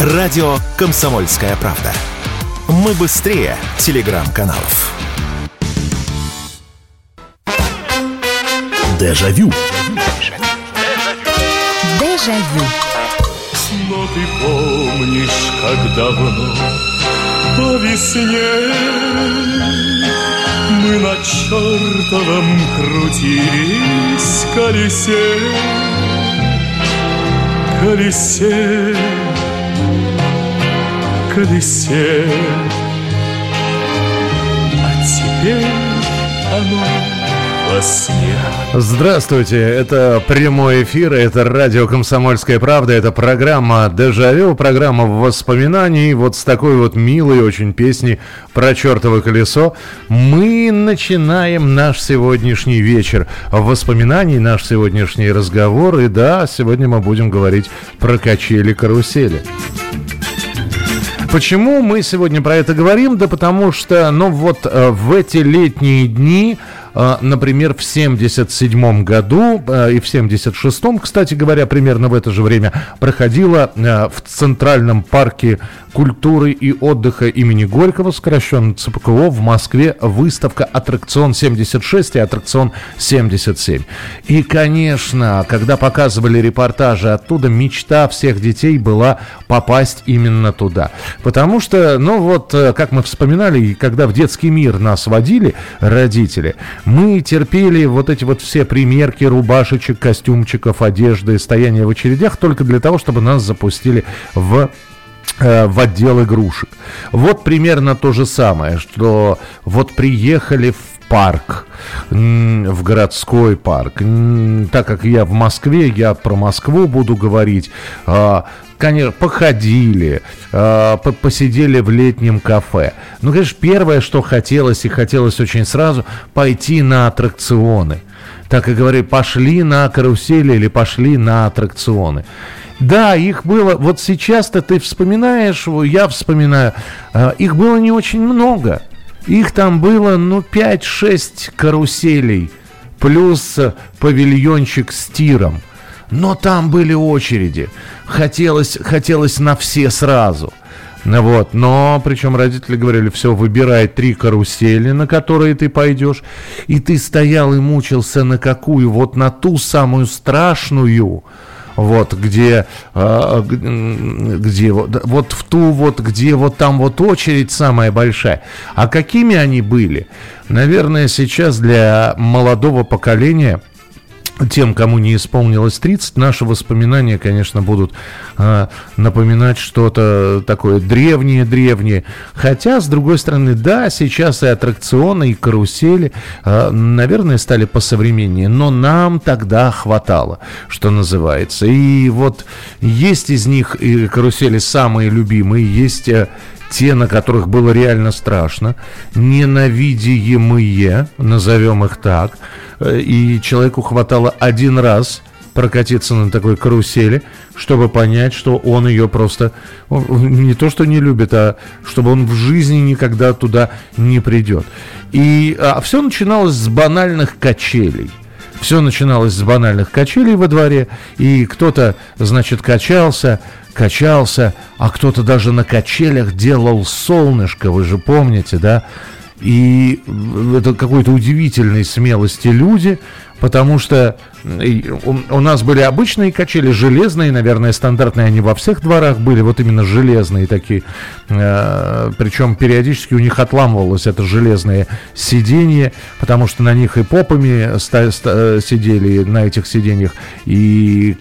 Радио «Комсомольская правда». Мы быстрее телеграм-каналов. Дежавю. Дежавю. Но ты помнишь, как давно по весне Мы на чертовом крутились колесе Колесе Колесе А теперь оно Здравствуйте, это прямой эфир, это радио «Комсомольская правда», это программа «Дежавю», программа воспоминаний, вот с такой вот милой очень песни про чертово колесо. Мы начинаем наш сегодняшний вечер воспоминаний, наш сегодняшний разговор, и да, сегодня мы будем говорить про качели-карусели. Почему мы сегодня про это говорим? Да потому что, ну вот э, в эти летние дни например, в 77 году а, и в 76-м, кстати говоря, примерно в это же время проходила а, в Центральном парке культуры и отдыха имени Горького, сокращенно ЦПКО, в Москве выставка «Аттракцион 76» и «Аттракцион 77». И, конечно, когда показывали репортажи оттуда, мечта всех детей была попасть именно туда. Потому что, ну вот, э, как мы вспоминали, когда в детский мир нас водили родители, мы терпели вот эти вот все примерки рубашечек, костюмчиков, одежды, стояние в очередях только для того, чтобы нас запустили в э, в отдел игрушек. Вот примерно то же самое, что вот приехали в парк, в городской парк. Так как я в Москве, я про Москву буду говорить. А, конечно, походили, э, посидели в летнем кафе. Ну, конечно, первое, что хотелось, и хотелось очень сразу, пойти на аттракционы. Так и говорили, пошли на карусели или пошли на аттракционы. Да, их было, вот сейчас-то ты вспоминаешь, я вспоминаю, э, их было не очень много. Их там было, ну, 5-6 каруселей, плюс павильончик с тиром – но там были очереди. Хотелось, хотелось на все сразу. Вот, но причем родители говорили, все, выбирай три карусели, на которые ты пойдешь. И ты стоял и мучился на какую? Вот на ту самую страшную, вот, где, э, где вот, вот в ту вот, где вот там вот очередь самая большая. А какими они были? Наверное, сейчас для молодого поколения – тем, кому не исполнилось 30, наши воспоминания, конечно, будут э, напоминать что-то такое древнее-древнее. Хотя, с другой стороны, да, сейчас и аттракционы, и карусели, э, наверное, стали посовременнее, но нам тогда хватало, что называется. И вот есть из них и карусели самые любимые, есть э, те, на которых было реально страшно, ненавидимые, назовем их так, э, и человеку хватало один раз прокатиться на такой карусели, чтобы понять, что он ее просто не то что не любит, а чтобы он в жизни никогда туда не придет. И а все начиналось с банальных качелей. Все начиналось с банальных качелей во дворе, и кто-то, значит, качался, качался, а кто-то даже на качелях делал солнышко, вы же помните, да? И это какой-то удивительной смелости люди, потому что у нас были обычные качели, железные, наверное, стандартные, они во всех дворах были, вот именно железные такие. Э, Причем периодически у них отламывалось это железное сиденье, потому что на них и попами э, сидели на этих сиденьях, и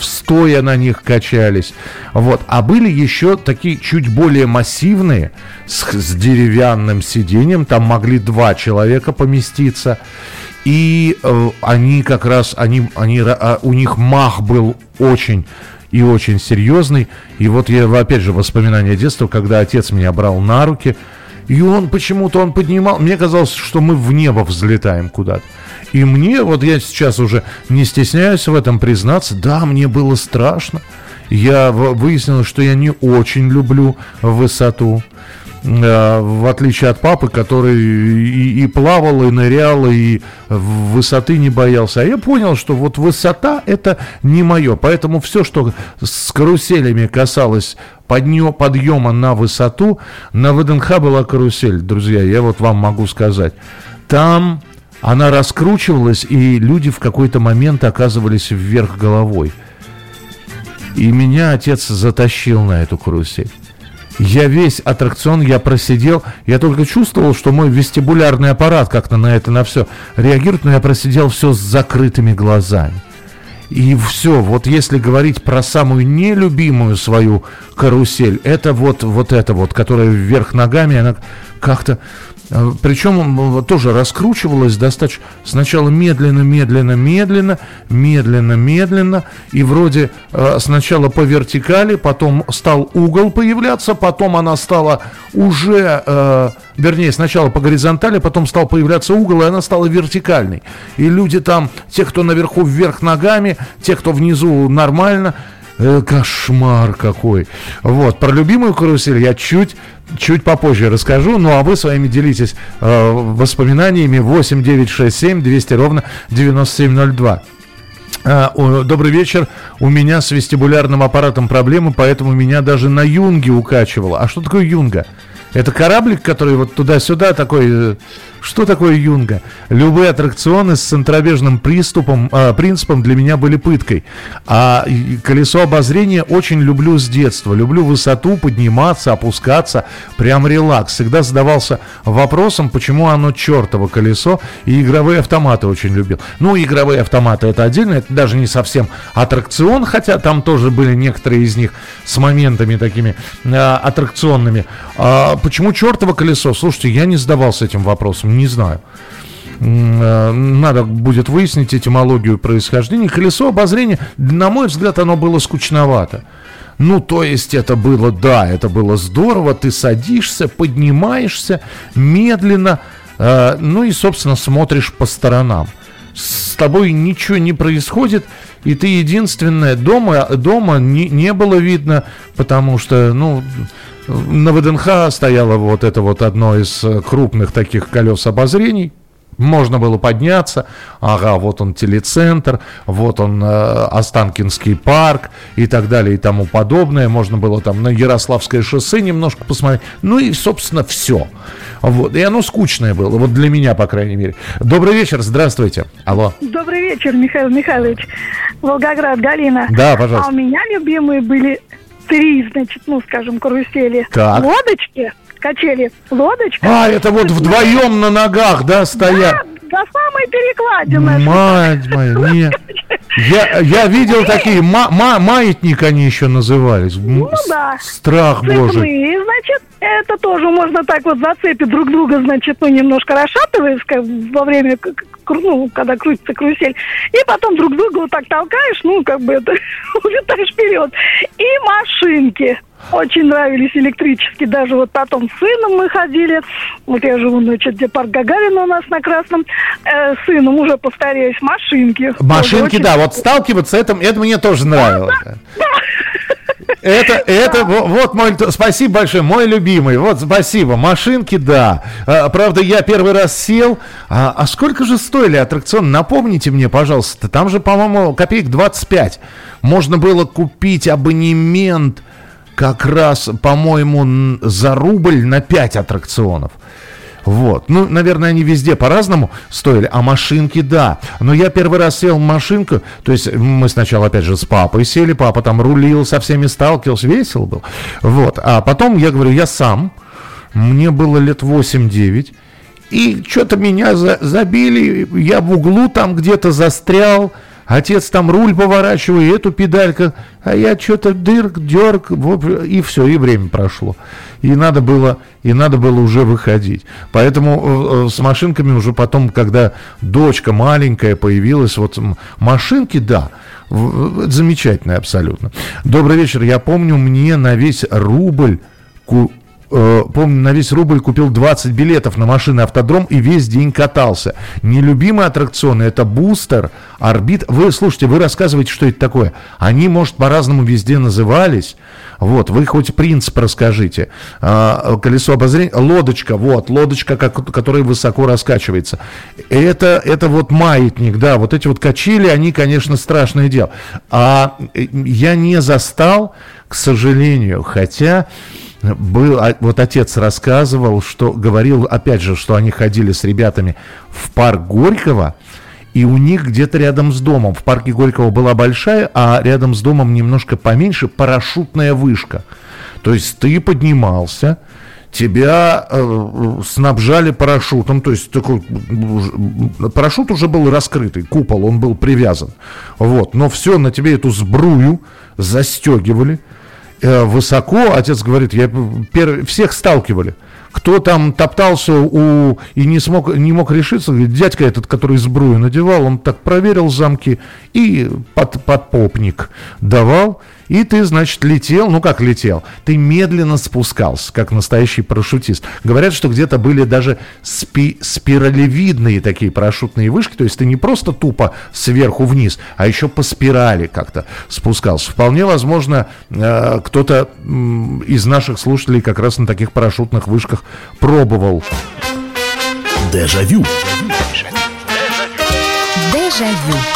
стоя на них качались. Вот. А были еще такие чуть более массивные, с, с деревянным сиденьем, там могли два человека поместиться. И э, они как раз, они, они, а, у них мах был очень и очень серьезный. И вот я, опять же, воспоминания детства, когда отец меня брал на руки, и он почему-то, он поднимал, мне казалось, что мы в небо взлетаем куда-то. И мне, вот я сейчас уже не стесняюсь в этом признаться, да, мне было страшно. Я выяснил, что я не очень люблю высоту. Э, в отличие от папы, который и, и плавал, и нырял, и высоты не боялся. А я понял, что вот высота это не мое. Поэтому все, что с каруселями касалось подъема на высоту. На ВДНХ была карусель, друзья, я вот вам могу сказать. Там она раскручивалась, и люди в какой-то момент оказывались вверх головой. И меня отец затащил на эту карусель. Я весь аттракцион, я просидел, я только чувствовал, что мой вестибулярный аппарат как-то на это, на все реагирует, но я просидел все с закрытыми глазами. И все, вот если говорить про самую нелюбимую свою карусель, это вот, вот это вот, которая вверх ногами, она как-то Причем тоже раскручивалось достаточно сначала медленно, медленно, медленно, медленно, медленно. И вроде а, сначала по вертикали, потом стал угол появляться, потом она стала уже, а, вернее, сначала по горизонтали, потом стал появляться угол, и она стала вертикальной. И люди там, те, кто наверху вверх ногами, те, кто внизу нормально, э, кошмар какой. Вот, про любимую карусель я чуть чуть попозже расскажу. Ну, а вы своими делитесь э, воспоминаниями 8 9 6 7 200 ровно 9702. Uh, добрый вечер. У меня с вестибулярным аппаратом проблемы, поэтому меня даже на юнге укачивало. А что такое юнга? Это кораблик, который вот туда-сюда такой... Э, что такое юнга? Любые аттракционы с центробежным приступом, э, принципом для меня были пыткой. А колесо обозрения очень люблю с детства. Люблю высоту, подниматься, опускаться. Прям релакс. Всегда задавался вопросом, почему оно чертово колесо. И игровые автоматы очень любил. Ну, игровые автоматы это отдельно. Это даже не совсем аттракцион, хотя там тоже были некоторые из них с моментами такими э, аттракционными. А, почему чертово колесо? Слушайте, я не задавался этим вопросом, не знаю. Э, надо будет выяснить этимологию происхождения. Колесо обозрения, на мой взгляд, оно было скучновато. Ну, то есть это было, да, это было здорово. Ты садишься, поднимаешься медленно, э, ну и, собственно, смотришь по сторонам. С тобой ничего не происходит, и ты единственная дома, дома не, не было видно, потому что, ну, на ВДНХ стояло вот это вот одно из э, крупных таких колес обозрений. Можно было подняться, ага, вот он телецентр, вот он э, Останкинский парк и так далее и тому подобное. Можно было там на Ярославское шоссе немножко посмотреть. Ну и, собственно, все. Вот. И оно скучное было, вот для меня, по крайней мере. Добрый вечер, здравствуйте. Алло. Добрый вечер, Михаил Михайлович. Волгоград, Галина. Да, пожалуйста. А у меня любимые были три, значит, ну, скажем, карусели. Так. Лодочки, качели, лодочка. А, это вот вдвоем на ногах, да, стоят? Да, до самой перекладины. Мать моя, нет. Я, я видел такие, ма, ма, маятник они еще назывались. Ну да. Страх божий. И, значит, это тоже можно так вот зацепить друг друга, значит, ну, немножко расшатываясь как, во время, ну, когда крутится карусель. И потом друг друга вот так толкаешь, ну, как бы это, улетаешь вперед. И машинки очень нравились электрические. Даже вот потом с сыном мы ходили. Вот я живу, значит, где парк Гагарина у нас на Красном. Э, сыном уже повторяюсь, машинки. Машинки, очень... да, вот сталкиваться, это, это мне тоже нравилось. Да, да. Это, это, вот мой, спасибо большое, мой любимый, вот спасибо, машинки, да. А, правда, я первый раз сел, а, а сколько же стоили аттракционы? Напомните мне, пожалуйста, там же, по-моему, копеек 25. Можно было купить абонемент как раз, по-моему, за рубль на 5 аттракционов. Вот. Ну, наверное, они везде по-разному стоили, а машинки, да. Но я первый раз сел в машинку, то есть мы сначала, опять же, с папой сели, папа там рулил, со всеми сталкивался, весело был. Вот. А потом я говорю, я сам, мне было лет 8-9, и что-то меня за, забили, я в углу там где-то застрял, Отец там руль поворачивает, эту педалька, а я что-то дырк, дерг, и все, и время прошло. И надо было, и надо было уже выходить. Поэтому э, э, с машинками уже потом, когда дочка маленькая появилась, вот машинки, да, замечательные абсолютно. Добрый вечер. Я помню, мне на весь рубль э, помню, на весь рубль купил 20 билетов на машины автодром и весь день катался. Нелюбимые аттракционы это бустер, орбит. Вы слушайте, вы рассказываете, что это такое. Они, может, по-разному везде назывались. Вот, вы хоть принцип расскажите. А, колесо обозрения, лодочка, вот, лодочка, которая высоко раскачивается. Это, это вот маятник, да, вот эти вот качели, они, конечно, страшное дело. А э, я не застал, к сожалению, хотя был, а, вот отец рассказывал, что говорил, опять же, что они ходили с ребятами в парк Горького, и у них где-то рядом с домом, в парке Горького была большая, а рядом с домом немножко поменьше парашютная вышка. То есть ты поднимался, тебя э, снабжали парашютом, то есть такой парашют уже был раскрытый, купол, он был привязан, вот, но все на тебе эту сбрую застегивали, Э, высоко, отец говорит, я пер... всех сталкивали. Кто там топтался у... и не, смог, не мог решиться, говорит, дядька этот, который сбрую надевал, он так проверил замки и под, подпопник давал. И ты, значит, летел, ну как летел, ты медленно спускался, как настоящий парашютист. Говорят, что где-то были даже спи спиралевидные такие парашютные вышки, то есть ты не просто тупо сверху вниз, а еще по спирали как-то спускался. Вполне возможно, э, кто-то э, из наших слушателей как раз на таких парашютных вышках пробовал. Дежавю. Дежавю.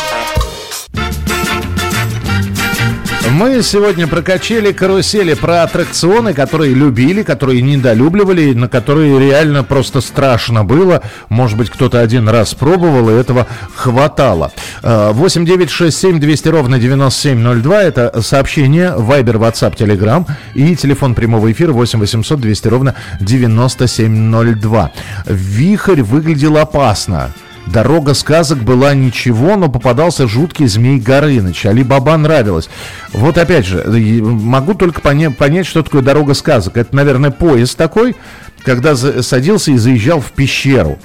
Мы сегодня прокачали карусели про аттракционы, которые любили, которые недолюбливали, на которые реально просто страшно было. Может быть, кто-то один раз пробовал, и этого хватало. 8 9 6 7 200 ровно 9702. Это сообщение Viber, WhatsApp, Telegram и телефон прямого эфира 8 800 200 ровно 9702. Вихрь выглядел опасно. Дорога сказок была ничего, но попадался жуткий змей Горыныч. Али Баба нравилось. Вот опять же, могу только поня- понять, что такое дорога сказок. Это, наверное, поезд такой, когда садился и заезжал в пещеру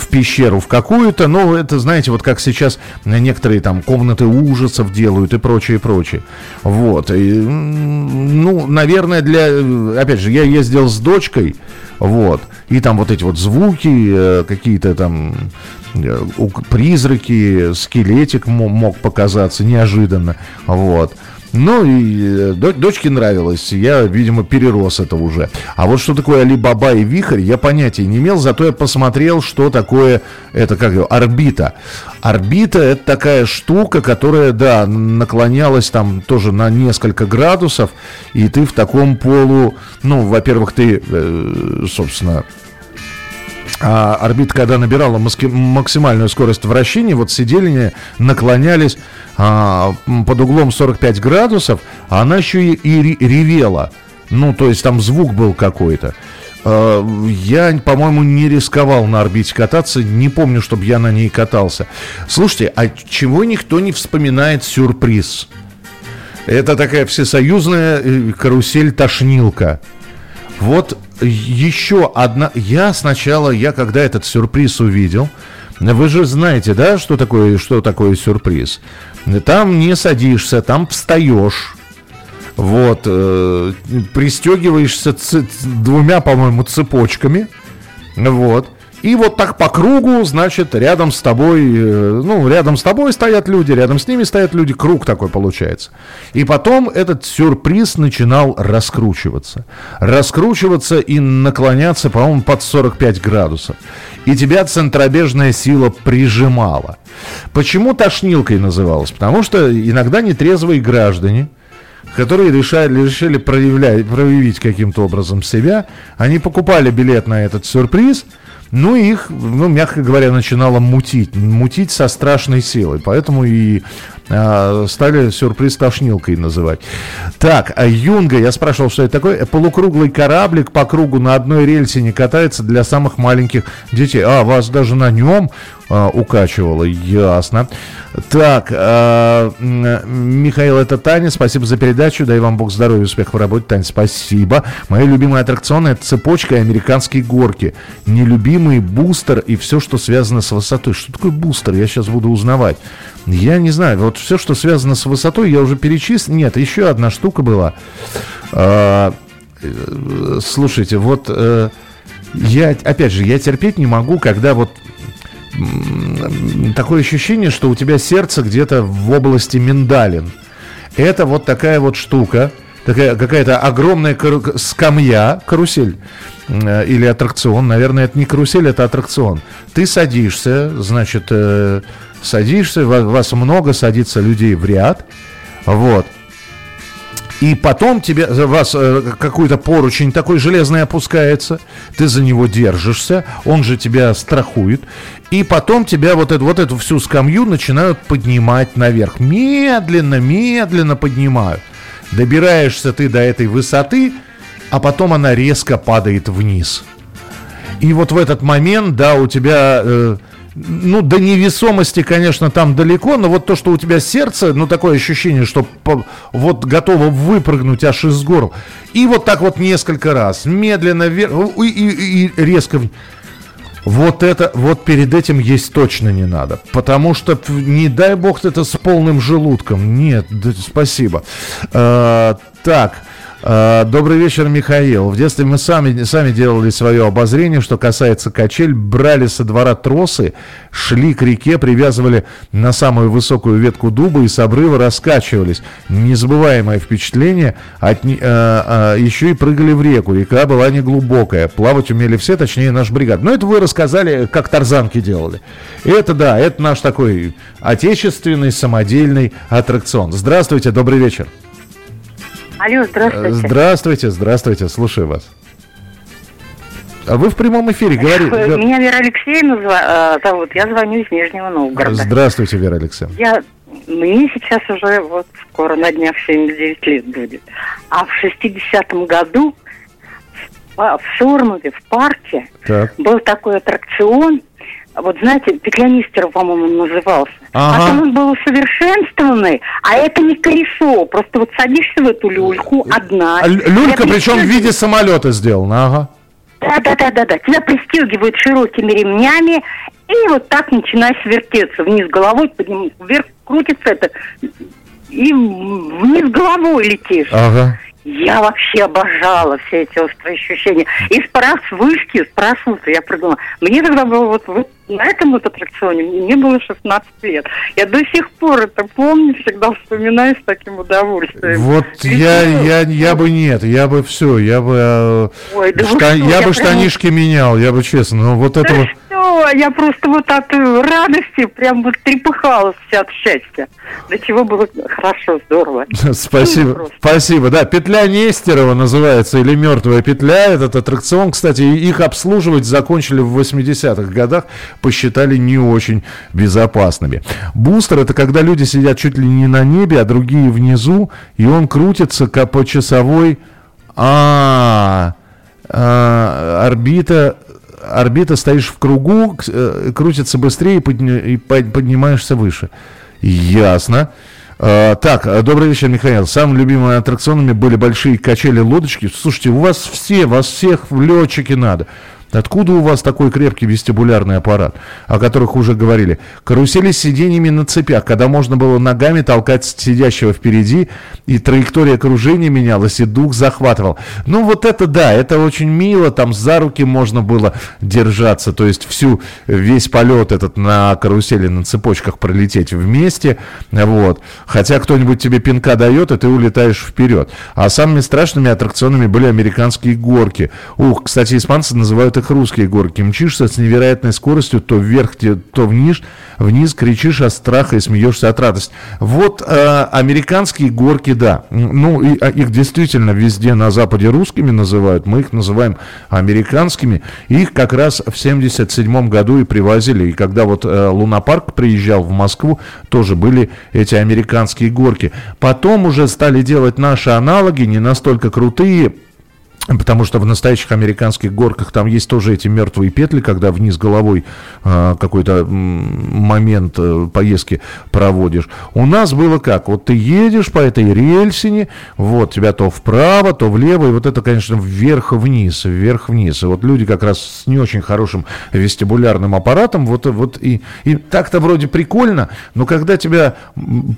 в пещеру в какую-то, ну, это, знаете, вот как сейчас некоторые там комнаты ужасов делают и прочее, прочее. Вот. И, ну, наверное, для... Опять же, я ездил с дочкой, вот, и там вот эти вот звуки, э, какие-то там э, призраки, скелетик мог показаться неожиданно, вот. Ну и э, дочке нравилось, я, видимо, перерос это уже. А вот что такое Алибаба и Вихрь, я понятия не имел, зато я посмотрел, что такое, это как его, орбита. Орбита это такая штука, которая, да, наклонялась там тоже на несколько градусов, и ты в таком полу, ну, во-первых, ты, э, собственно, а орбита, когда набирала максимальную скорость вращения, вот сидели, наклонялись а, под углом 45 градусов, а она еще и, и ревела. Ну, то есть там звук был какой-то. А, я, по-моему, не рисковал на орбите кататься, не помню, чтобы я на ней катался. Слушайте, а чего никто не вспоминает сюрприз? Это такая всесоюзная э, карусель-тошнилка. Вот еще одна... Я сначала, я когда этот сюрприз увидел, вы же знаете, да, что такое, что такое сюрприз? Там не садишься, там встаешь. Вот, э, пристегиваешься ц- двумя, по-моему, цепочками. Вот. И вот так по кругу, значит, рядом с тобой, э, ну, рядом с тобой стоят люди, рядом с ними стоят люди, круг такой получается. И потом этот сюрприз начинал раскручиваться. Раскручиваться и наклоняться, по-моему, под 45 градусов. И тебя центробежная сила прижимала. Почему тошнилкой называлась? Потому что иногда нетрезвые граждане, которые решали, решили проявлять, проявить каким-то образом себя, они покупали билет на этот сюрприз – ну, их, ну, мягко говоря, начинало мутить. Мутить со страшной силой. Поэтому и э, стали сюрприз тошнилкой называть. Так, а Юнга, я спрашивал, что это такое. Полукруглый кораблик по кругу на одной рельсе не катается для самых маленьких детей. А, вас даже на нем а, укачивало. Ясно. Так, а, Михаил, это Таня. Спасибо за передачу. Дай вам Бог здоровья, успехов в работе. Таня, спасибо. Мои любимые аттракционы это цепочка и американские горки. Нелюбимый бустер и все, что связано с высотой. Что такое бустер? Я сейчас буду узнавать. Я не знаю. Вот все, что связано с высотой, я уже перечислил. Нет, еще одна штука была. А, э, слушайте, вот э, я, опять же, я терпеть не могу, когда вот такое ощущение, что у тебя сердце где-то в области миндалин. Это вот такая вот штука, такая какая-то огромная кару- скамья, карусель э, или аттракцион. Наверное, это не карусель, это аттракцион. Ты садишься, значит, э, садишься, вас много, садится людей в ряд. Вот. И потом тебе, вас э, какой-то поручень такой железный опускается, ты за него держишься, он же тебя страхует, и потом тебя вот, эту, вот эту всю скамью начинают поднимать наверх. Медленно, медленно поднимают. Добираешься ты до этой высоты, а потом она резко падает вниз. И вот в этот момент, да, у тебя... Э, ну, до невесомости, конечно, там далеко, но вот то, что у тебя сердце, ну, такое ощущение, что по, вот готово выпрыгнуть аж из гор. И вот так вот несколько раз, медленно вверх и, и, и резко... Вот это, вот перед этим есть точно не надо. Потому что, не дай бог, это с полным желудком. Нет, да, спасибо. А, так, добрый вечер, Михаил. В детстве мы сами, сами делали свое обозрение, что касается качель. Брали со двора тросы, шли к реке, привязывали на самую высокую ветку дуба и с обрыва раскачивались. Незабываемое впечатление. От, а, а, еще и прыгали в реку. Река была неглубокая. Плавать умели все, точнее наш бригад. Но это вы рассказали, как тарзанки делали. Это да, это наш такой отечественный самодельный аттракцион. Здравствуйте, добрый вечер. Алло, здравствуйте. Здравствуйте, здравствуйте, слушаю вас. А вы в прямом эфире говорите. Меня Вера Алексеевна э, зовут, я звоню из Нижнего Новгорода. Здравствуйте, Вера Алексеевна. Я, мне сейчас уже вот скоро на днях 79 лет будет. А в 60-м году в Шурмове, в парке, так. был такой аттракцион, вот знаете, петлянистер, по-моему, назывался. Ага. Потом он был усовершенствованный, а это не колесо. Просто вот садишься в эту люльку одна. Люлька, причем в виде самолета сделана, ага. Да, да, да, да, да. Тебя пристегивают широкими ремнями, и вот так начинаешь вертеться вниз головой, подним, вверх крутится это, и вниз головой летишь. Ага. Я вообще обожала все эти острые ощущения. И с вышки, спрашивают, я придумала. Мне тогда было вот, вот на этом вот аттракционе, мне было 16 лет. Я до сих пор это помню, всегда вспоминаю с таким удовольствием. Вот я, я, я бы нет, я бы все, я бы, э, Ой, да шта, что, я, я бы прям... штанишки менял, я бы честно, но вот это вот я просто вот от э, радости прям вот трепыхалась вся от счастья. До чего было хорошо, здорово. Спасибо, спасибо. Да, петля Нестерова называется, или мертвая петля. Этот аттракцион, кстати, их обслуживать закончили в 80-х годах, посчитали не очень безопасными. Бустер это когда люди сидят чуть ли не на небе, а другие внизу, и он крутится как по часовой. А, а орбита орбита стоишь в кругу, э, крутится быстрее и, подня, и поднимаешься выше. Ясно. А, так, добрый вечер, Михаил. Самыми любимыми аттракционами были большие качели-лодочки. Слушайте, у вас все, вас всех в летчики надо. Откуда у вас такой крепкий вестибулярный аппарат, о которых уже говорили? Карусели с сиденьями на цепях, когда можно было ногами толкать сидящего впереди, и траектория кружения менялась, и дух захватывал. Ну вот это да, это очень мило, там за руки можно было держаться, то есть всю, весь полет этот на карусели, на цепочках пролететь вместе, вот. Хотя кто-нибудь тебе пинка дает, и ты улетаешь вперед. А самыми страшными аттракционами были американские горки. Ух, кстати, испанцы называют их русские горки. Мчишься с невероятной скоростью то вверх, то вниз, вниз кричишь от страха и смеешься от радости. Вот э, американские горки, да. Ну, и, а, их действительно везде на Западе русскими называют. Мы их называем американскими. Их как раз в 77 году и привозили. И когда вот э, Лунопарк приезжал в Москву, тоже были эти американские горки. Потом уже стали делать наши аналоги, не настолько крутые, Потому что в настоящих американских горках там есть тоже эти мертвые петли, когда вниз головой э, какой-то момент э, поездки проводишь. У нас было как? Вот ты едешь по этой рельсине, вот тебя то вправо, то влево, и вот это, конечно, вверх-вниз, вверх-вниз. И вот люди как раз с не очень хорошим вестибулярным аппаратом, вот, вот и, и так-то вроде прикольно, но когда тебя,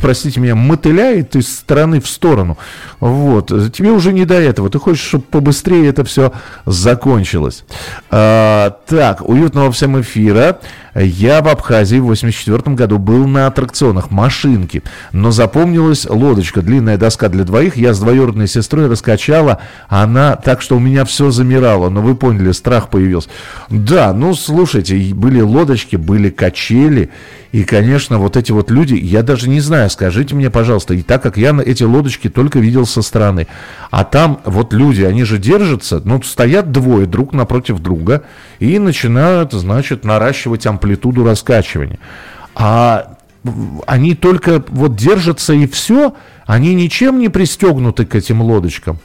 простите меня, мотыляет из стороны в сторону, вот, тебе уже не до этого. Ты хочешь, чтобы побыстрее быстрее это все закончилось. А, так, уютного всем эфира. Я в Абхазии в 84 году был на аттракционах машинки, но запомнилась лодочка, длинная доска для двоих. Я с двоюродной сестрой раскачала, она так, что у меня все замирало. Но вы поняли, страх появился. Да, ну слушайте, были лодочки, были качели. И, конечно, вот эти вот люди, я даже не знаю, скажите мне, пожалуйста, и так как я на эти лодочки только видел со стороны, а там вот люди, они же держатся, ну, стоят двое друг напротив друга и начинают, значит, наращивать амплитуду раскачивания. А они только вот держатся и все, они ничем не пристегнуты к этим лодочкам.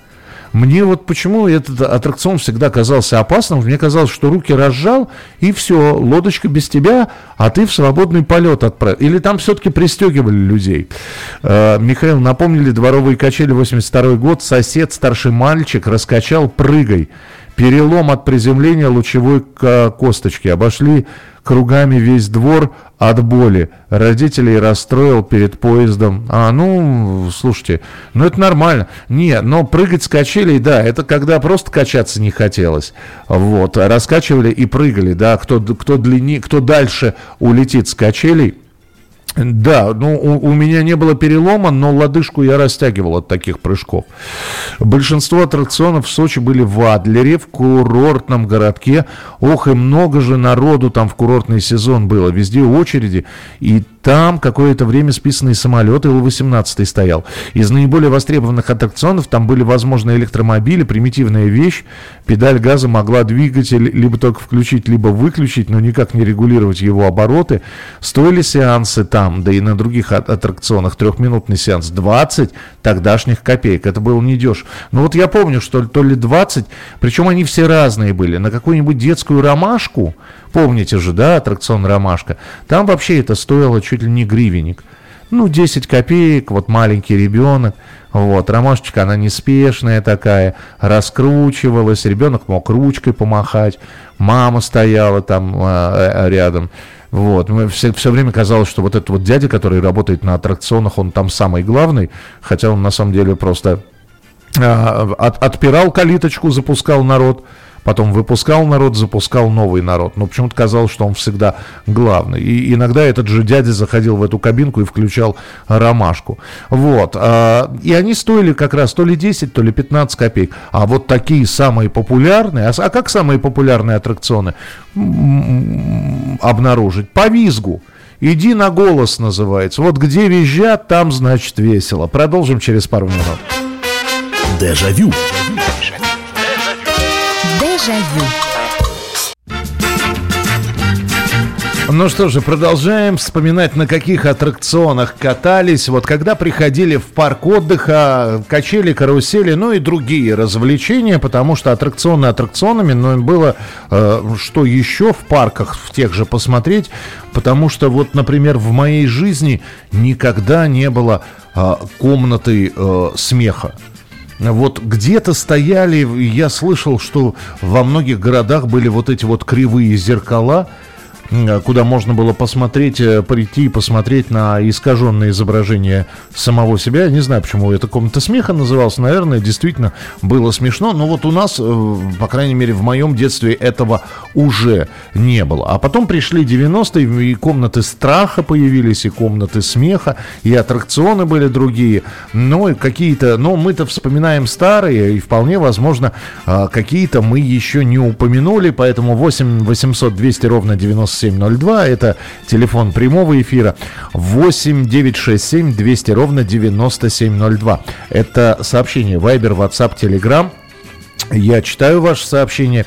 Мне вот почему этот аттракцион всегда казался опасным. Мне казалось, что руки разжал, и все, лодочка без тебя, а ты в свободный полет отправил. Или там все-таки пристегивали людей. Э, Михаил, напомнили дворовые качели 82 год. Сосед, старший мальчик, раскачал прыгай. Перелом от приземления лучевой косточки. Обошли кругами весь двор от боли. Родителей расстроил перед поездом. А, ну, слушайте, ну это нормально. Не, но прыгать с качелей, да, это когда просто качаться не хотелось. Вот, раскачивали и прыгали, да, кто, кто длиннее, кто дальше улетит с качелей, да, ну у, у меня не было перелома, но лодыжку я растягивал от таких прыжков. Большинство аттракционов в Сочи были в Адлере, в курортном городке. Ох, и много же народу там в курортный сезон было. Везде очереди. И там какое-то время списанный самолет Ил-18 стоял. Из наиболее востребованных аттракционов там были, возможно, электромобили, примитивная вещь. Педаль газа могла двигатель либо только включить, либо выключить, но никак не регулировать его обороты. Стоили сеансы там, да и на других аттракционах, трехминутный сеанс 20 тогдашних копеек. Это было недешево. Но вот я помню, что то ли 20, причем они все разные были. На какую-нибудь детскую ромашку Помните же, да, аттракцион «Ромашка»? Там вообще это стоило чуть ли не гривенник. Ну, 10 копеек, вот маленький ребенок. Вот, ромашечка, она неспешная такая, раскручивалась, ребенок мог ручкой помахать, мама стояла там э, рядом. Вот, мы все, все время казалось, что вот этот вот дядя, который работает на аттракционах, он там самый главный, хотя он на самом деле просто э, от, отпирал калиточку, запускал народ, потом выпускал народ, запускал новый народ. Но почему-то казалось, что он всегда главный. И иногда этот же дядя заходил в эту кабинку и включал ромашку. Вот. А, и они стоили как раз то ли 10, то ли 15 копеек. А вот такие самые популярные, а, а как самые популярные аттракционы обнаружить? По визгу. Иди на голос называется. Вот где визжат, там значит весело. Продолжим через пару минут. Дежавю. Дежавю. Ну что же, продолжаем вспоминать, на каких аттракционах катались. Вот когда приходили в парк отдыха, качели, карусели, ну и другие развлечения, потому что аттракционы аттракционами, но им было э, что еще в парках, в тех же посмотреть, потому что вот, например, в моей жизни никогда не было э, комнаты э, смеха. Вот где-то стояли, я слышал, что во многих городах были вот эти вот кривые зеркала, куда можно было посмотреть, э, прийти и посмотреть на искаженное изображение самого себя. Я не знаю, почему это комната смеха называлась. Наверное, действительно было смешно. Но вот у нас, э, по крайней мере, в моем детстве этого уже не было. А потом пришли 90-е, и комнаты страха появились, и комнаты смеха, и аттракционы были другие. Но какие-то, но мы-то вспоминаем старые, и вполне возможно, а, какие-то мы еще не упомянули. Поэтому 8 800 200 ровно 90 9702. Это телефон прямого эфира. 8 967 200 ровно 9702. Это сообщение Viber, WhatsApp, Telegram. Я читаю ваше сообщение.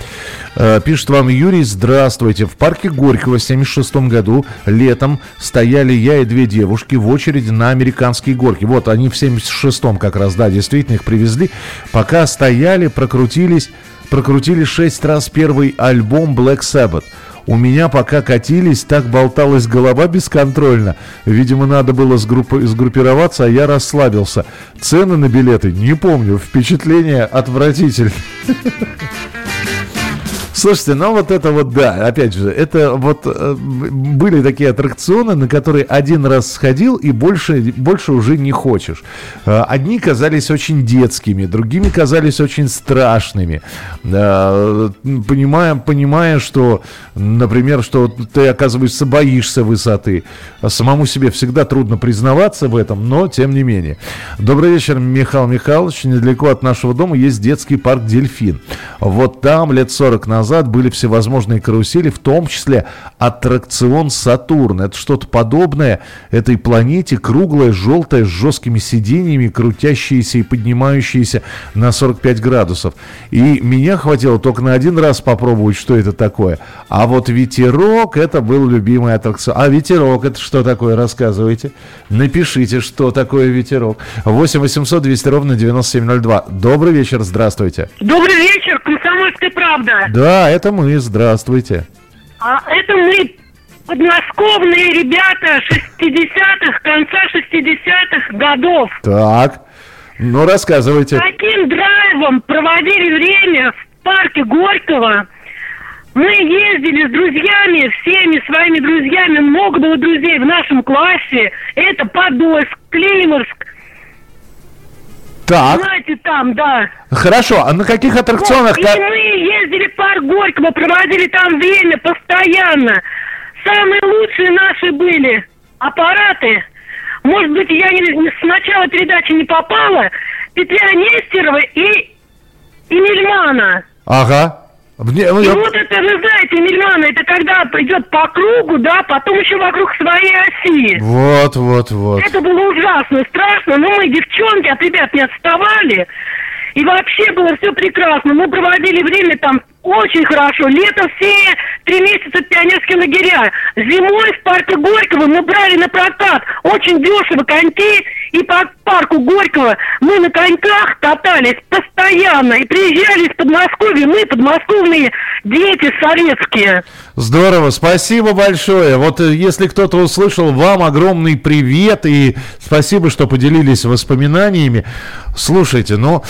Э, пишет вам Юрий, здравствуйте. В парке Горького в 76 году летом стояли я и две девушки в очереди на американские горки. Вот они в 76-м как раз, да, действительно их привезли. Пока стояли, прокрутились, прокрутили шесть раз первый альбом Black Sabbath. У меня пока катились, так болталась голова бесконтрольно. Видимо, надо было сгруппи- сгруппироваться, а я расслабился. Цены на билеты не помню. Впечатление отвратительное. Слушайте, ну вот это вот, да, опять же, это вот э, были такие аттракционы, на которые один раз сходил и больше, больше уже не хочешь. Э, одни казались очень детскими, другими казались очень страшными. Э, понимая, понимая, что, например, что ты, оказывается, боишься высоты. Самому себе всегда трудно признаваться в этом, но тем не менее. Добрый вечер, Михаил Михайлович. Недалеко от нашего дома есть детский парк «Дельфин». Вот там лет 40 назад назад были всевозможные карусели, в том числе аттракцион «Сатурн». Это что-то подобное этой планете, круглая, желтая, с жесткими сиденьями, крутящиеся и поднимающиеся на 45 градусов. И меня хватило только на один раз попробовать, что это такое. А вот ветерок, это был любимый аттракцион. А ветерок, это что такое, рассказывайте. Напишите, что такое ветерок. 8 800 200 ровно 9702. Добрый вечер, здравствуйте. Добрый вечер, комсомольская правда. Да, это мы, здравствуйте. А это мы подмосковные ребята 60-х, конца 60-х годов. Так, ну рассказывайте. Таким драйвом проводили время в парке Горького. Мы ездили с друзьями, всеми своими друзьями, много было друзей в нашем классе. Это Подольск, Климовск, Так, знаете, там, да. хорошо, а на каких аттракционах... И ка- мы ездили в парк Горького, проводили там время постоянно. Самые лучшие наши были аппараты. Может быть, я не- с начала передачи не попала. Петля Нестерова и, и Мельмана. Ага. Мне- И ну, вот это, вы знаете, Мельмана, это когда идет по кругу, да, потом еще вокруг своей оси. Вот, вот, вот. Это было ужасно, страшно, но мы, девчонки, от ребят не отставали. И вообще было все прекрасно. Мы проводили время там очень хорошо. Летом все три месяца пионерские лагеря. Зимой в парке Горького мы брали на прокат очень дешево коньки. И по парку Горького мы на коньках катались постоянно. И приезжали из Подмосковья. Мы, подмосковные дети советские. Здорово, спасибо большое. Вот э, если кто-то услышал, вам огромный привет и спасибо, что поделились воспоминаниями. Слушайте, ну...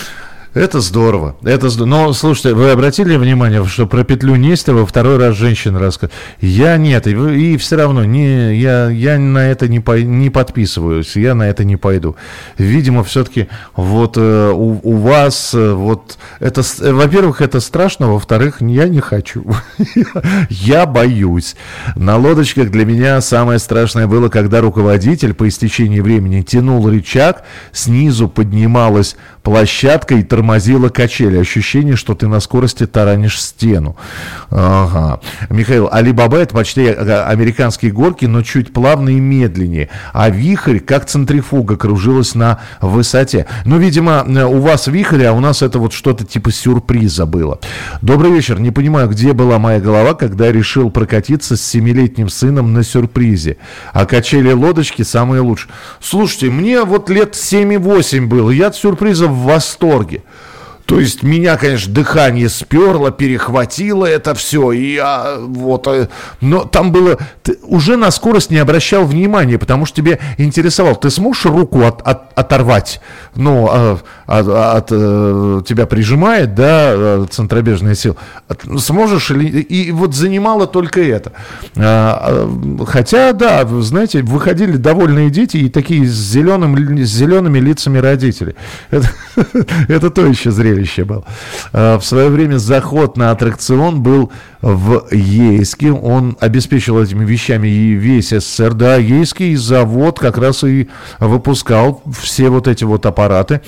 Это здорово. Это здорово. Но, слушайте, вы обратили внимание, что про петлю Нестерова второй раз женщина рассказывает? Я нет, и, и все равно не, я, я на это не, пой- не подписываюсь, я на это не пойду. Видимо, все-таки вот э, у, у вас э, вот это, э, во-первых, это страшно, во-вторых, я не хочу. Я боюсь. На лодочках для меня самое страшное было, когда руководитель по истечении времени тянул рычаг, снизу поднималась площадка и тормозила качели. Ощущение, что ты на скорости таранишь стену. Ага. Михаил, Алибаба это почти э, американские горки, но чуть плавнее и медленнее. А вихрь, как центрифуга, кружилась на высоте. Ну, видимо, э, у вас вихрь, а у нас это вот что-то типа сюрприза было. Добрый вечер. Не понимаю, где была моя голова, когда я решил прокатиться с семилетним сыном на сюрпризе. А качели лодочки самые лучшие. Слушайте, мне вот лет 7-8 было. Я от сюрприза в восторге. То есть меня, конечно, дыхание сперло, перехватило это все, и я вот, э, но там было, ты уже на скорость не обращал внимания, потому что тебе интересовал, ты сможешь руку от- от- оторвать, ну, а, от, от, э, тебя прижимает, да, э, центробежная сила, От- сможешь или, и вот занимало только это. А, Хотя, да, знаете, выходили довольные дети и такие с, зеленым, с зелеными лицами родителей. Это, это то еще зрелище было. А, В свое время заход на аттракцион был в Ейске. Он обеспечил этими вещами и весь СССР. Да, Ейский завод как раз и выпускал все вот эти вот аппараты.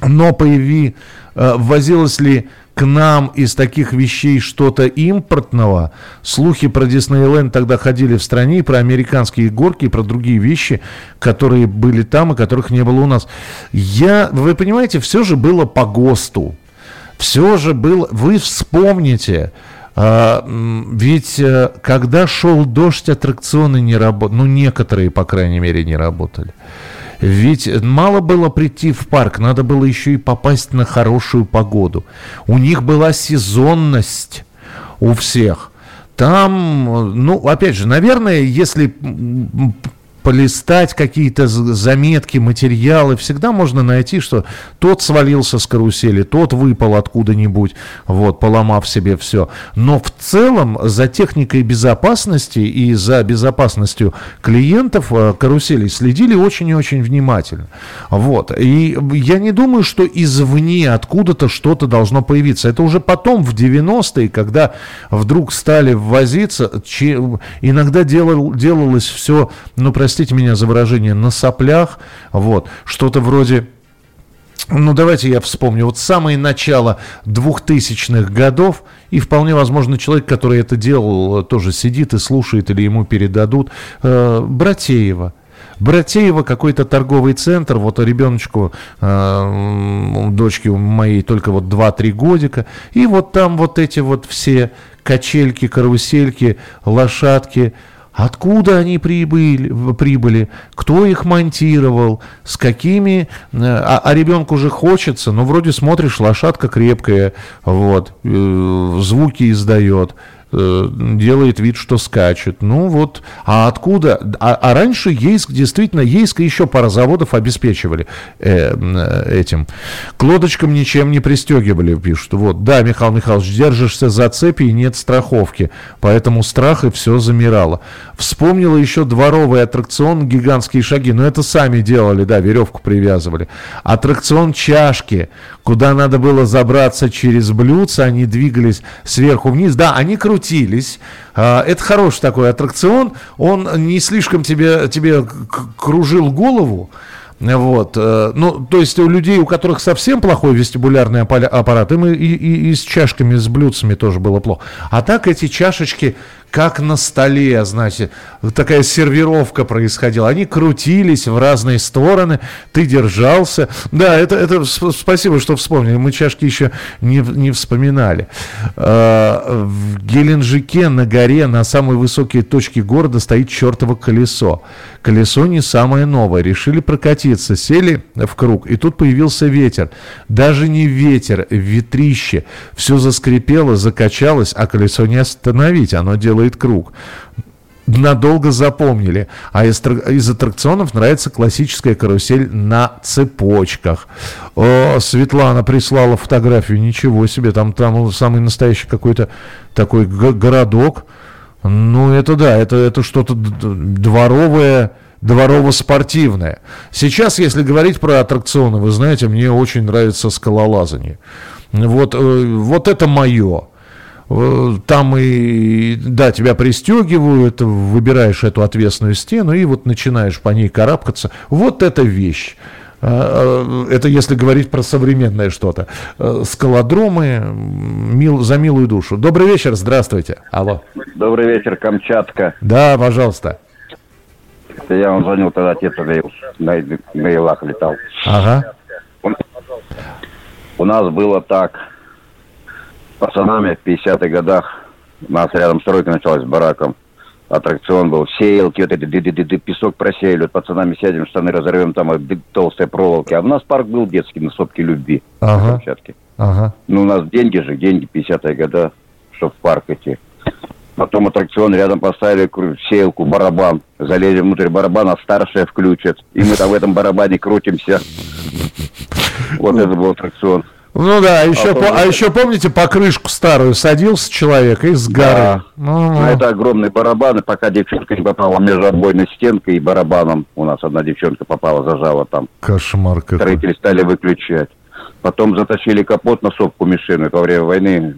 Но появи, э, ввозилось ли к нам из таких вещей что-то импортного? Слухи про Диснейленд тогда ходили в стране, про американские горки, про другие вещи, которые были там и которых не было у нас. Я, вы понимаете, все же было по ГОСТу. все же был, вы вспомните, а, ведь э, когда шел дождь, аттракционы не работали, ну некоторые, по крайней мере, не работали. Ведь мало было прийти в парк, надо было еще и попасть на хорошую погоду. У них была сезонность у всех. Там, ну, опять же, наверное, если полистать какие-то заметки, материалы, всегда можно найти, что тот свалился с карусели, тот выпал откуда-нибудь, вот, поломав себе все. Но в целом за техникой безопасности и за безопасностью клиентов э, каруселей следили очень и очень внимательно. Вот. И я не думаю, что извне откуда-то что-то должно появиться. Это уже потом, в 90-е, когда вдруг стали ввозиться, иногда делал, делалось все, ну, простите, простите меня за выражение, на соплях, вот, что-то вроде... Ну, давайте я вспомню. Вот самое начало 2000-х годов, и вполне возможно человек, который это делал, тоже сидит и слушает, или ему передадут, э, Братеева. Братеева какой-то торговый центр, вот ребеночку, э, дочке моей только вот 2-3 годика, и вот там вот эти вот все качельки, карусельки, лошадки, Откуда они прибыли, прибыли, кто их монтировал, с какими... Э, а, а ребенку уже хочется, но вроде смотришь, лошадка крепкая, вот, э, звуки издает. Э, делает вид, что скачет. Ну вот, а откуда? А, а раньше Ейск, действительно, Ейск еще пара заводов обеспечивали э, э, этим. К лодочкам ничем не пристегивали, пишут. Вот, да, Михаил Михайлович, держишься за цепи и нет страховки, поэтому страх и все замирало. Вспомнила еще дворовый аттракцион «Гигантские шаги», но это сами делали, да, веревку привязывали. Аттракцион «Чашки», куда надо было забраться через блюдце, они двигались сверху вниз. Да, они крутились. А, это хороший такой аттракцион. Он не слишком тебе, тебе кружил голову. Вот. Э, ну, то есть у людей, у которых совсем плохой вестибулярный аппарат, им и, и, и с чашками, с блюдцами тоже было плохо. А так эти чашечки как на столе, значит, такая сервировка происходила. Они крутились в разные стороны, ты держался. Да, это, это спасибо, что вспомнили. Мы чашки еще не, не вспоминали. А, в Геленджике на горе, на самой высокой точке города стоит чертово колесо. Колесо не самое новое. Решили прокатиться, сели в круг, и тут появился ветер. Даже не ветер, ветрище. Все заскрипело, закачалось, а колесо не остановить. Оно делает делает круг надолго запомнили. А из, из аттракционов нравится классическая карусель на цепочках. О, Светлана прислала фотографию, ничего себе, там, там самый настоящий какой-то такой городок. Ну, это да, это, это что-то дворовое, дворово-спортивное. Сейчас, если говорить про аттракционы, вы знаете, мне очень нравится скалолазание. Вот, э, вот это мое. Э, там и, да, тебя пристегивают, выбираешь эту ответственную стену и вот начинаешь по ней карабкаться. Вот эта вещь. Э, э, это если говорить про современное что-то. Скалодромы мил, за милую душу. Добрый вечер, здравствуйте. Алло. Добрый вечер, Камчатка. Да, пожалуйста. Это я вам звонил, тогда отец на, на Илах летал. Ага. У, у нас было так пацанами в 50-х годах. У нас рядом стройка началась с бараком. Аттракцион был. Сеялки, вот эти ды -ды -ды -ды, песок просеяли. Вот пацанами сядем, штаны разорвем, там толстые проволоки. А у нас парк был детский на сопке любви. Ага. На Камчатке. Ага. Ну, у нас деньги же, деньги 50-е года, чтобы в парк идти. Потом аттракцион рядом поставили сеялку, барабан. Залезли внутрь барабана, старшая включат. И мы там в этом барабане крутимся. Вот это был аттракцион. Ну да, а еще, а, по, а еще помните, покрышку старую садился человек и с горы. Да. Ну, ну. Это огромный барабан, и пока девчонка не попала между отбойной стенкой и барабаном, у нас одна девчонка попала, зажала там. Кошмар какой. Строители стали выключать. Потом затащили капот на сопку мишину. во время войны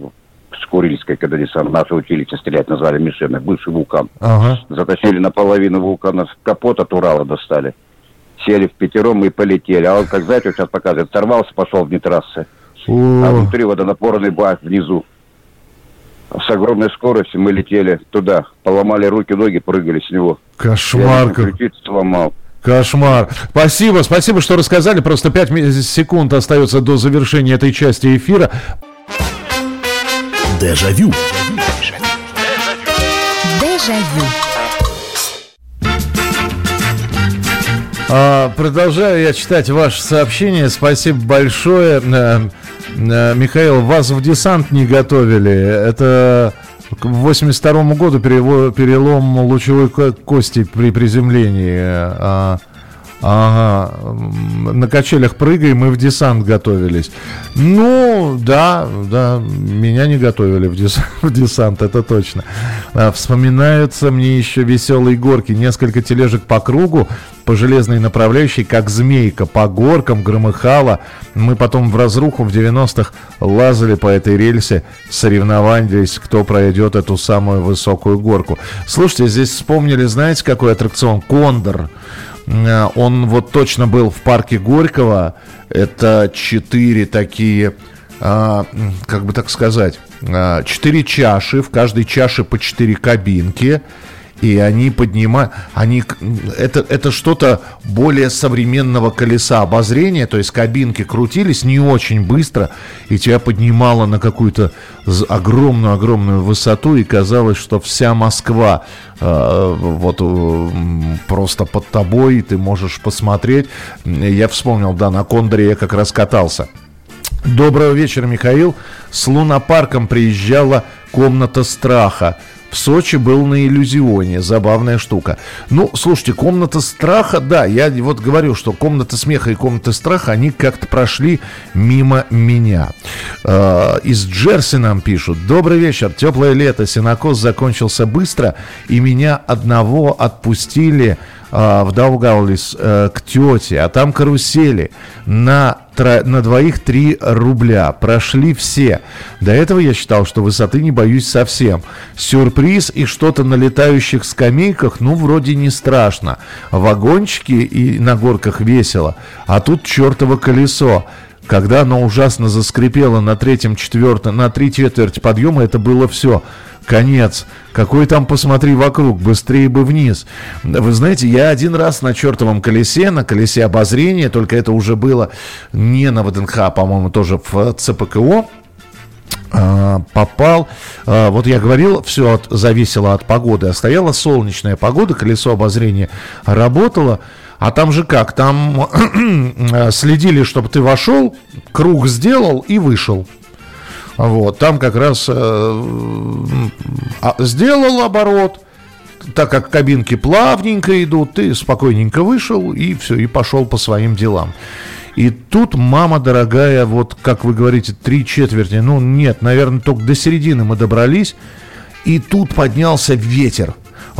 с Курильской, когда десант наши училище стрелять назвали мишеной, бывший вулкан. Ага. Затащили наполовину вулкана капот от Урала достали. Сели в пятером и полетели. А он, как знаете, вот сейчас показывает, сорвался, пошел вне трассы. А внутри водонапорный бак внизу. С огромной скоростью мы летели туда, поломали руки, ноги, прыгали с него. Кошмар. Я сломал. Кошмар. Спасибо, спасибо, что рассказали. Просто пять секунд остается до завершения этой части эфира. Дежавю. Дежавю. А, продолжаю я читать ваше сообщение. Спасибо большое. Э, э, Михаил, вас в десант не готовили. Это к 82 году перелом лучевой ко- кости при приземлении. Ага, на качелях прыгаем, мы в десант готовились. Ну, да, да, меня не готовили в, дес- в десант, это точно. А, вспоминаются мне еще веселые горки. Несколько тележек по кругу, по железной направляющей, как змейка, по горкам громыхала. Мы потом в разруху в 90-х лазали по этой рельсе, соревновались, кто пройдет эту самую высокую горку. Слушайте, здесь вспомнили, знаете, какой аттракцион? Кондор. Э, Он вот точно был в парке Горького. Это четыре такие, а, как бы так сказать, а, четыре чаши. В каждой чаше по четыре кабинки. И они поднимают, они, это, это что-то более современного колеса обозрения, то есть кабинки крутились не очень быстро, и тебя поднимало на какую-то огромную-огромную высоту, и казалось, что вся Москва э, вот э, просто под тобой, и ты можешь посмотреть. Я вспомнил, да, на Кондоре я как раз катался. Доброго вечера, Михаил. С лунопарком приезжала комната страха. В Сочи был на иллюзионе. Забавная штука. Ну, слушайте, комната страха, да, я вот говорю, что комната смеха и комната страха, они как-то прошли мимо меня. Э, Из Джерси нам пишут. Добрый вечер. Теплое лето. Синокос закончился быстро, и меня одного отпустили а, в Даугавлис э, к тете, а там карусели на, на двоих 3 рубля. Прошли все. До этого я считал, что высоты не боюсь совсем. Сюрприз и что-то на летающих скамейках, ну, вроде не страшно. Вагончики и на горках весело. А тут чертово колесо. Когда оно ужасно заскрипело на третьем, четвертом, на три четверти подъема, это было все. Конец. Какой там, посмотри вокруг, быстрее бы вниз. Вы знаете, я один раз на чертовом колесе, на колесе обозрения, только это уже было не на ВДНХ, а, по-моему, тоже в ЦПКО, а, попал. А, Вот я говорил, все зависело от погоды. А стояла солнечная погода, колесо обозрения работало. А там же как? Там э, следили, чтобы ты вошел, круг сделал и вышел. Вот, там как раз э, а, сделал оборот, так как кабинки плавненько идут, ты спокойненько вышел и все, и пошел по своим делам. И тут, мама дорогая, вот как вы говорите, три четверти, ну нет, наверное, только до середины мы добрались, и тут поднялся ветер.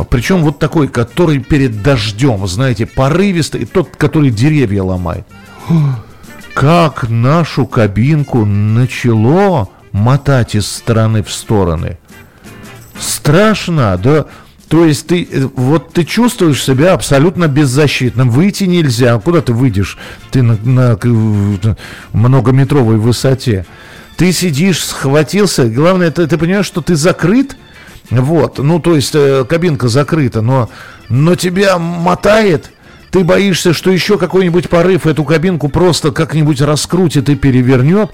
Причем вот такой, который перед дождем, знаете, порывистый, тот, который деревья ломает. Как нашу кабинку начало мотать из стороны в стороны. Страшно, да? То есть ты, э, вот ты чувствуешь себя абсолютно беззащитным. Выйти нельзя. Куда ты выйдешь? Ты на, на э, многометровой высоте. Ты сидишь, схватился. Главное, ты, ты понимаешь, что ты закрыт. Вот, ну то есть э, кабинка закрыта, но, но тебя мотает. Ты боишься, что еще какой-нибудь порыв эту кабинку просто как-нибудь раскрутит и перевернет.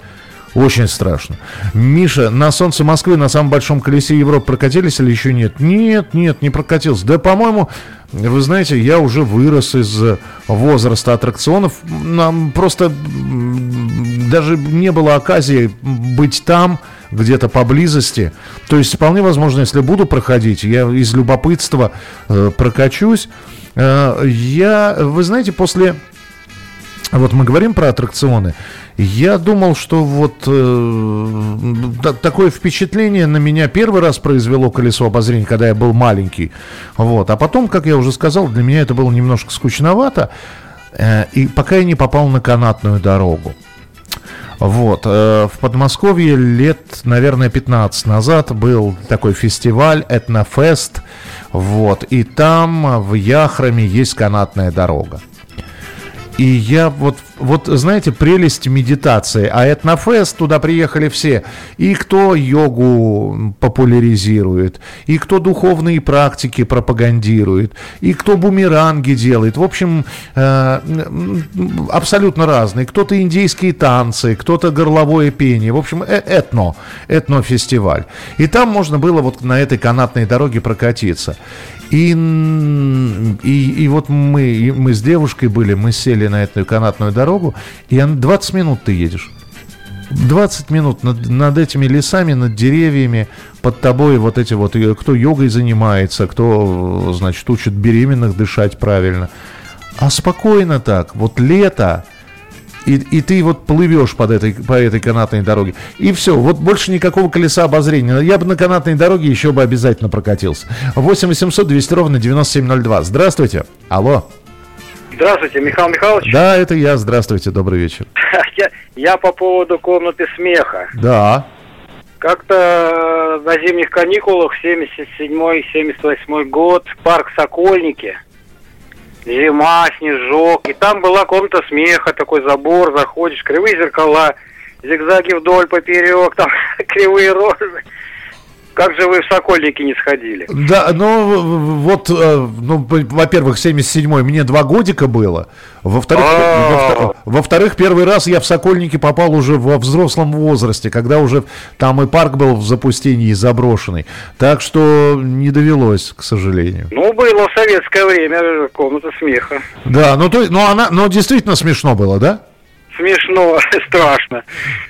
Очень страшно. Миша, на солнце Москвы на самом большом колесе Европы прокатились или еще нет? Нет, нет, не прокатился. Да, по-моему, вы знаете, я уже вырос из возраста аттракционов. Нам просто даже не было оказии быть там, где-то поблизости. То есть, вполне возможно, если буду проходить, я из любопытства э, прокачусь. Э, я, вы знаете, после вот мы говорим про аттракционы. Я думал, что вот э, та- такое впечатление на меня первый раз произвело колесо обозрения, когда я был маленький. Вот. А потом, как я уже сказал, для меня это было немножко скучновато. Э, и пока я не попал на канатную дорогу. Вот. э, В Подмосковье лет, наверное, 15 назад был такой фестиваль Этнофест. Вот. И там в Яхраме есть канатная дорога. И я вот, вот знаете, прелесть медитации. А Этнофест, туда приехали все. И кто йогу популяризирует, и кто духовные практики пропагандирует, и кто бумеранги делает. В общем, э, абсолютно разные. Кто-то индийские танцы, кто-то горловое пение. В общем, э этно, этнофестиваль. И там можно было вот на этой канатной дороге прокатиться. И, и, и вот мы, мы с девушкой были, мы сели на эту канатную дорогу, и 20 минут ты едешь. 20 минут над, над этими лесами, над деревьями, под тобой вот эти вот, кто йогой занимается, кто, значит, учит беременных дышать правильно. А спокойно так, вот лето, и, и ты вот плывешь под этой, по этой канатной дороге. И все, вот больше никакого колеса обозрения. Я бы на канатной дороге еще бы обязательно прокатился. 8 800 200 ровно 9702. Здравствуйте. Алло. Здравствуйте, Михаил Михайлович. Да, это я. Здравствуйте, добрый вечер. Я, я по поводу комнаты смеха. Да. Как-то на зимних каникулах 77-78 год, парк Сокольники – зима, снежок. И там была комната смеха, такой забор, заходишь, кривые зеркала, зигзаги вдоль, поперек, там кривые рожи. Как же вы в Сокольники не сходили? Да, ну вот, э, ну, во-первых, 77-й мне два годика было. Во-вторых, а. во-вторых, первый раз я в Сокольники попал уже во взрослом возрасте, когда уже там и парк был в запустении заброшенный. Так что не довелось, к сожалению. Ну, было в советское время комната смеха. Да, ну, то, ну, она, ну действительно смешно было, да? Смешно, страшно.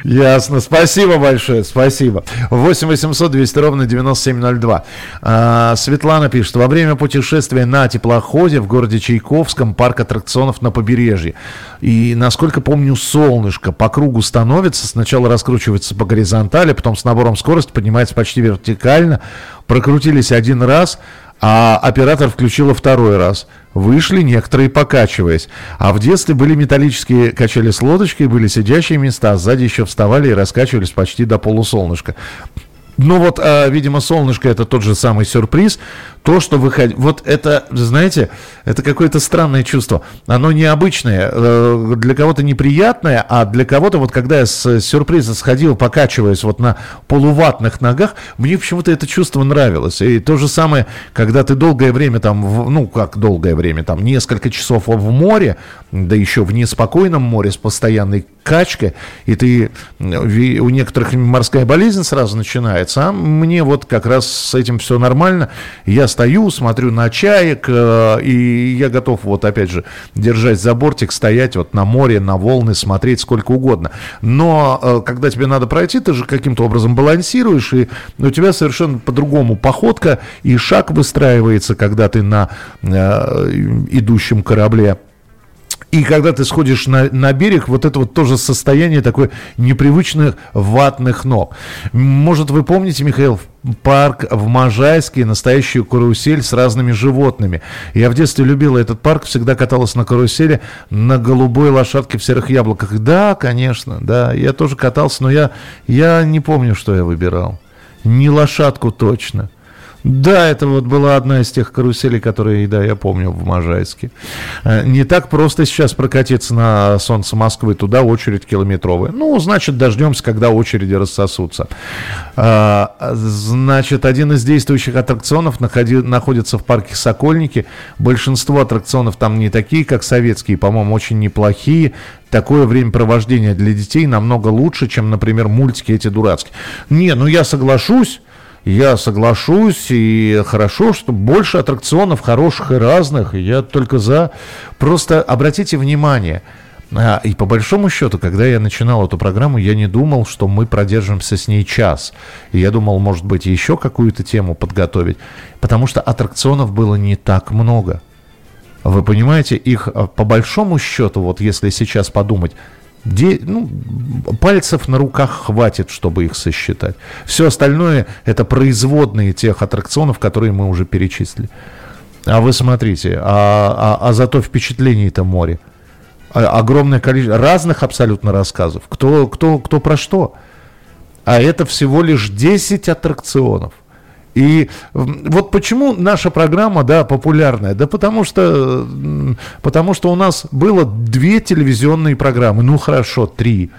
Ясно. Спасибо большое, спасибо. 8 800 200 ровно 9702. А, Светлана пишет. Во время путешествия на теплоходе в городе Чайковском парк аттракционов на побережье. И, насколько помню, солнышко по кругу становится. Сначала раскручивается по горизонтали, потом с набором скорости поднимается почти вертикально. Прокрутились один раз, а оператор включила второй раз. Вышли некоторые покачиваясь. А в детстве были металлические качели с лодочкой, были сидящие места, а сзади еще вставали и раскачивались почти до полусолнышка. Ну вот, а, видимо, солнышко это тот же самый сюрприз. То, что выходит... Вот это, знаете, это какое-то странное чувство. Оно необычное, э, для кого-то неприятное, а для кого-то, вот когда я с сюрприза сходил, покачиваясь вот на полуватных ногах, мне почему-то это чувство нравилось. И то же самое, когда ты долгое время там, ну, как долгое время, там, несколько часов в море, да еще в неспокойном море с постоянной качкой, и ты, у некоторых морская болезнь сразу начинается, а мне вот как раз с этим все нормально. Я стою, смотрю на чаек, э, и я готов вот опять же держать за бортик, стоять вот на море, на волны, смотреть сколько угодно. Но э, когда тебе надо пройти, ты же каким-то образом балансируешь, и у тебя совершенно по-другому походка и шаг выстраивается, когда ты на э, идущем корабле. И когда ты сходишь на, на берег, вот это вот тоже состояние такое непривычных ватных ног. Может, вы помните, Михаил, парк в Можайске, настоящую карусель с разными животными. Я в детстве любила этот парк, всегда каталась на карусели на голубой лошадке в серых яблоках. Да, конечно, да, я тоже катался, но я, я не помню, что я выбирал. Не лошадку точно. Да, это вот была одна из тех каруселей, которые, да, я помню в Можайске. Э, не так просто сейчас прокатиться на солнце Москвы, туда очередь километровая. Ну, значит, дождемся, когда очереди рассосутся. А, значит, один из действующих аттракционов находи, находится в парке Сокольники. Большинство аттракционов там не такие, как советские, по-моему, очень неплохие такое времяпровождение для детей намного лучше, чем, например, мультики эти дурацкие. Не, ну я соглашусь, я соглашусь, и хорошо, что больше аттракционов хороших и разных, я только за. Просто обратите внимание, а, и по большому счету, когда я начинал эту программу, я не думал, что мы продержимся с ней час. И я думал, может быть, еще какую-то тему подготовить, потому что аттракционов было не так много. Вы понимаете, их а, по большому счету, вот если сейчас подумать, Де, ну, пальцев на руках хватит, чтобы их сосчитать. Все остальное это производные тех аттракционов, которые мы уже перечислили. А вы смотрите, а, а, а зато впечатлений-то море. А, огромное количество разных абсолютно рассказов. Кто, кто, кто про что. А это всего лишь 10 аттракционов. И вот почему наша программа, да, популярная? Да потому что, потому что у нас было две телевизионные программы, ну хорошо, три.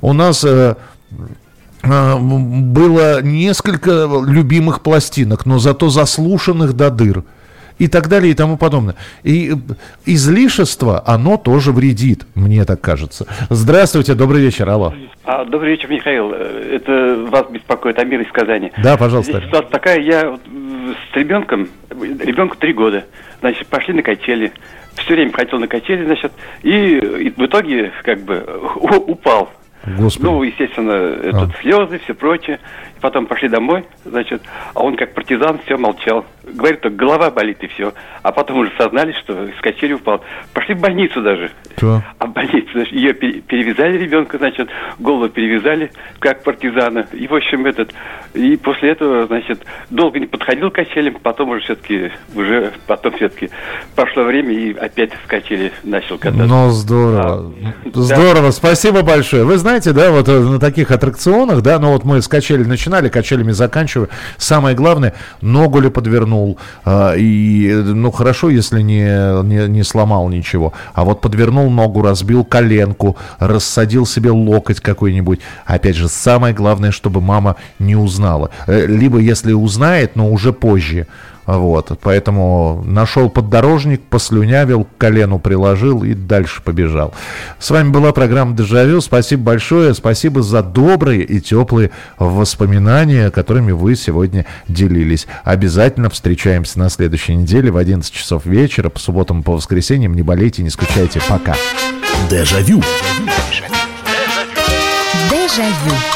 У нас э, э, было несколько любимых пластинок, но зато заслушанных до дыр и так далее и тому подобное. И излишество, оно тоже вредит, мне так кажется. Здравствуйте, добрый вечер, алло. А, добрый вечер, Михаил. Это вас беспокоит Амир из Казани. Да, пожалуйста. Здесь ситуация такая, я с ребенком, ребенку три года, значит, пошли на качели. Все время хотел на качели, значит, и, и в итоге как бы упал. Господи. Ну, естественно, этот, а. слезы, все прочее. И потом пошли домой, значит, а он как партизан все молчал. Говорит, только голова болит и все. А потом уже сознались, что с качели упал. Пошли в больницу даже. Что? А в больницу, значит, ее перевязали ребенка, значит, голову перевязали, как партизана. И, в общем, этот, и после этого, значит, долго не подходил к качелям, потом уже все-таки, уже потом все-таки прошло время и опять в качели начал кататься. Ну, здорово. А, здорово, да. спасибо большое. Вы знаете, да, вот э, на таких аттракционах, да, ну вот мы с качели начинали, качелями заканчиваем. Самое главное, ногу ли подвернул, э, и, ну, хорошо, если не, не, не сломал ничего, а вот подвернул ногу, разбил коленку, рассадил себе локоть какой-нибудь. Опять же, самое главное, чтобы мама не узнала. Э, либо если узнает, но уже позже. Вот, поэтому нашел поддорожник, послюнявил, к колену приложил и дальше побежал. С вами была программа «Дежавю». Спасибо большое. Спасибо за добрые и теплые воспоминания, которыми вы сегодня делились. Обязательно встречаемся на следующей неделе в 11 часов вечера, по субботам и по воскресеньям. Не болейте, не скучайте. Пока. Дежавю. Дежавю.